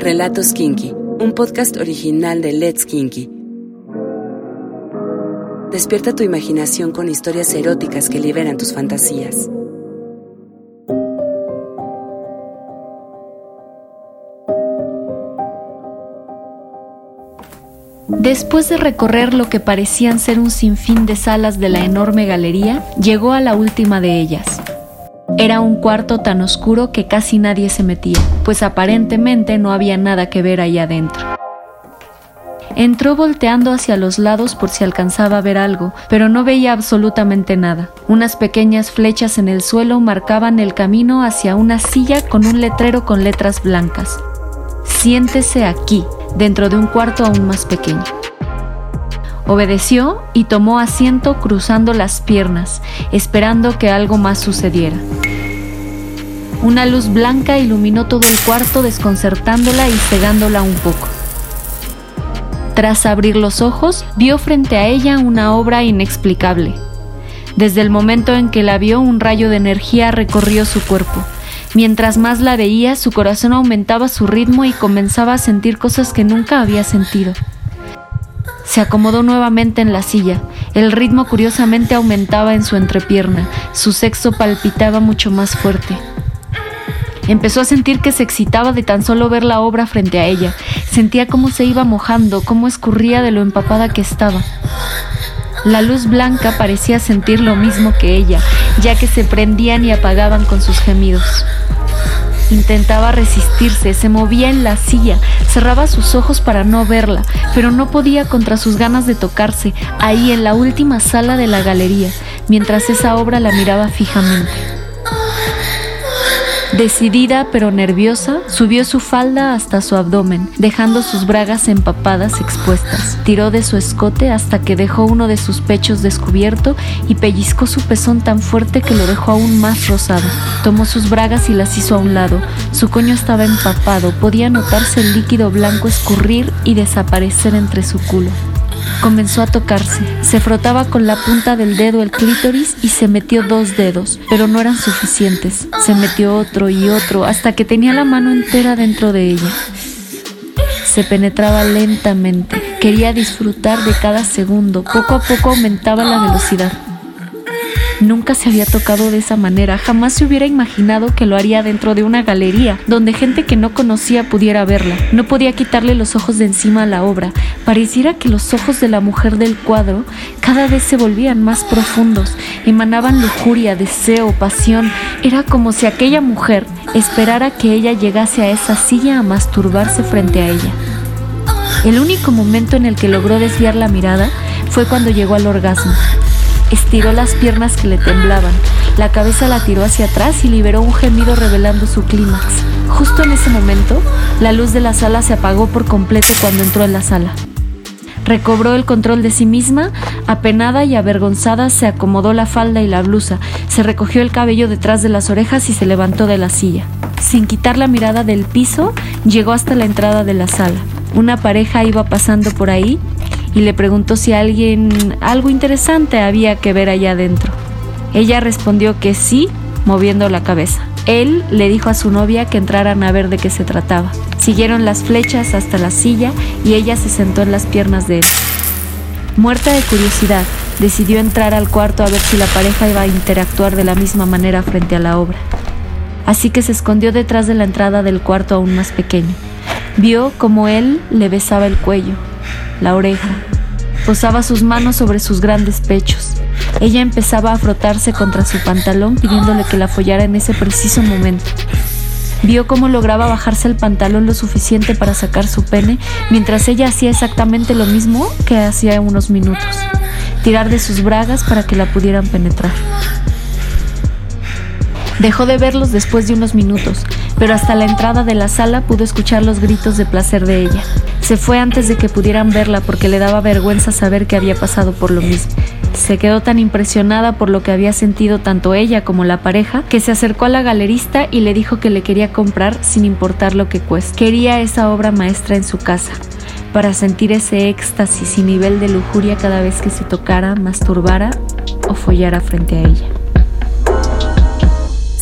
Relatos Kinky, un podcast original de Let's Kinky. Despierta tu imaginación con historias eróticas que liberan tus fantasías. Después de recorrer lo que parecían ser un sinfín de salas de la enorme galería, llegó a la última de ellas. Era un cuarto tan oscuro que casi nadie se metía, pues aparentemente no había nada que ver ahí adentro. Entró volteando hacia los lados por si alcanzaba a ver algo, pero no veía absolutamente nada. Unas pequeñas flechas en el suelo marcaban el camino hacia una silla con un letrero con letras blancas. Siéntese aquí, dentro de un cuarto aún más pequeño. Obedeció y tomó asiento cruzando las piernas, esperando que algo más sucediera. Una luz blanca iluminó todo el cuarto desconcertándola y cegándola un poco. Tras abrir los ojos, vio frente a ella una obra inexplicable. Desde el momento en que la vio, un rayo de energía recorrió su cuerpo. Mientras más la veía, su corazón aumentaba su ritmo y comenzaba a sentir cosas que nunca había sentido. Se acomodó nuevamente en la silla. El ritmo curiosamente aumentaba en su entrepierna. Su sexo palpitaba mucho más fuerte. Empezó a sentir que se excitaba de tan solo ver la obra frente a ella. Sentía cómo se iba mojando, cómo escurría de lo empapada que estaba. La luz blanca parecía sentir lo mismo que ella, ya que se prendían y apagaban con sus gemidos. Intentaba resistirse, se movía en la silla, cerraba sus ojos para no verla, pero no podía contra sus ganas de tocarse, ahí en la última sala de la galería, mientras esa obra la miraba fijamente. Decidida pero nerviosa, subió su falda hasta su abdomen, dejando sus bragas empapadas expuestas. Tiró de su escote hasta que dejó uno de sus pechos descubierto y pellizcó su pezón tan fuerte que lo dejó aún más rosado. Tomó sus bragas y las hizo a un lado. Su coño estaba empapado, podía notarse el líquido blanco escurrir y desaparecer entre su culo. Comenzó a tocarse. Se frotaba con la punta del dedo el clítoris y se metió dos dedos, pero no eran suficientes. Se metió otro y otro hasta que tenía la mano entera dentro de ella. Se penetraba lentamente. Quería disfrutar de cada segundo. Poco a poco aumentaba la velocidad. Nunca se había tocado de esa manera, jamás se hubiera imaginado que lo haría dentro de una galería, donde gente que no conocía pudiera verla. No podía quitarle los ojos de encima a la obra. Pareciera que los ojos de la mujer del cuadro cada vez se volvían más profundos, emanaban lujuria, deseo, pasión. Era como si aquella mujer esperara que ella llegase a esa silla a masturbarse frente a ella. El único momento en el que logró desviar la mirada fue cuando llegó al orgasmo. Estiró las piernas que le temblaban, la cabeza la tiró hacia atrás y liberó un gemido revelando su clímax. Justo en ese momento, la luz de la sala se apagó por completo cuando entró en la sala. Recobró el control de sí misma, apenada y avergonzada se acomodó la falda y la blusa, se recogió el cabello detrás de las orejas y se levantó de la silla. Sin quitar la mirada del piso, llegó hasta la entrada de la sala. Una pareja iba pasando por ahí y le preguntó si alguien algo interesante había que ver allá adentro. Ella respondió que sí, moviendo la cabeza. Él le dijo a su novia que entraran a ver de qué se trataba. Siguieron las flechas hasta la silla y ella se sentó en las piernas de él. Muerta de curiosidad, decidió entrar al cuarto a ver si la pareja iba a interactuar de la misma manera frente a la obra. Así que se escondió detrás de la entrada del cuarto aún más pequeño. Vio como él le besaba el cuello, la oreja. Posaba sus manos sobre sus grandes pechos. Ella empezaba a frotarse contra su pantalón pidiéndole que la follara en ese preciso momento. Vio cómo lograba bajarse el pantalón lo suficiente para sacar su pene, mientras ella hacía exactamente lo mismo que hacía unos minutos, tirar de sus bragas para que la pudieran penetrar. Dejó de verlos después de unos minutos, pero hasta la entrada de la sala pudo escuchar los gritos de placer de ella. Se fue antes de que pudieran verla porque le daba vergüenza saber que había pasado por lo mismo. Se quedó tan impresionada por lo que había sentido tanto ella como la pareja que se acercó a la galerista y le dijo que le quería comprar sin importar lo que cueste. Quería esa obra maestra en su casa para sentir ese éxtasis y nivel de lujuria cada vez que se tocara, masturbara o follara frente a ella.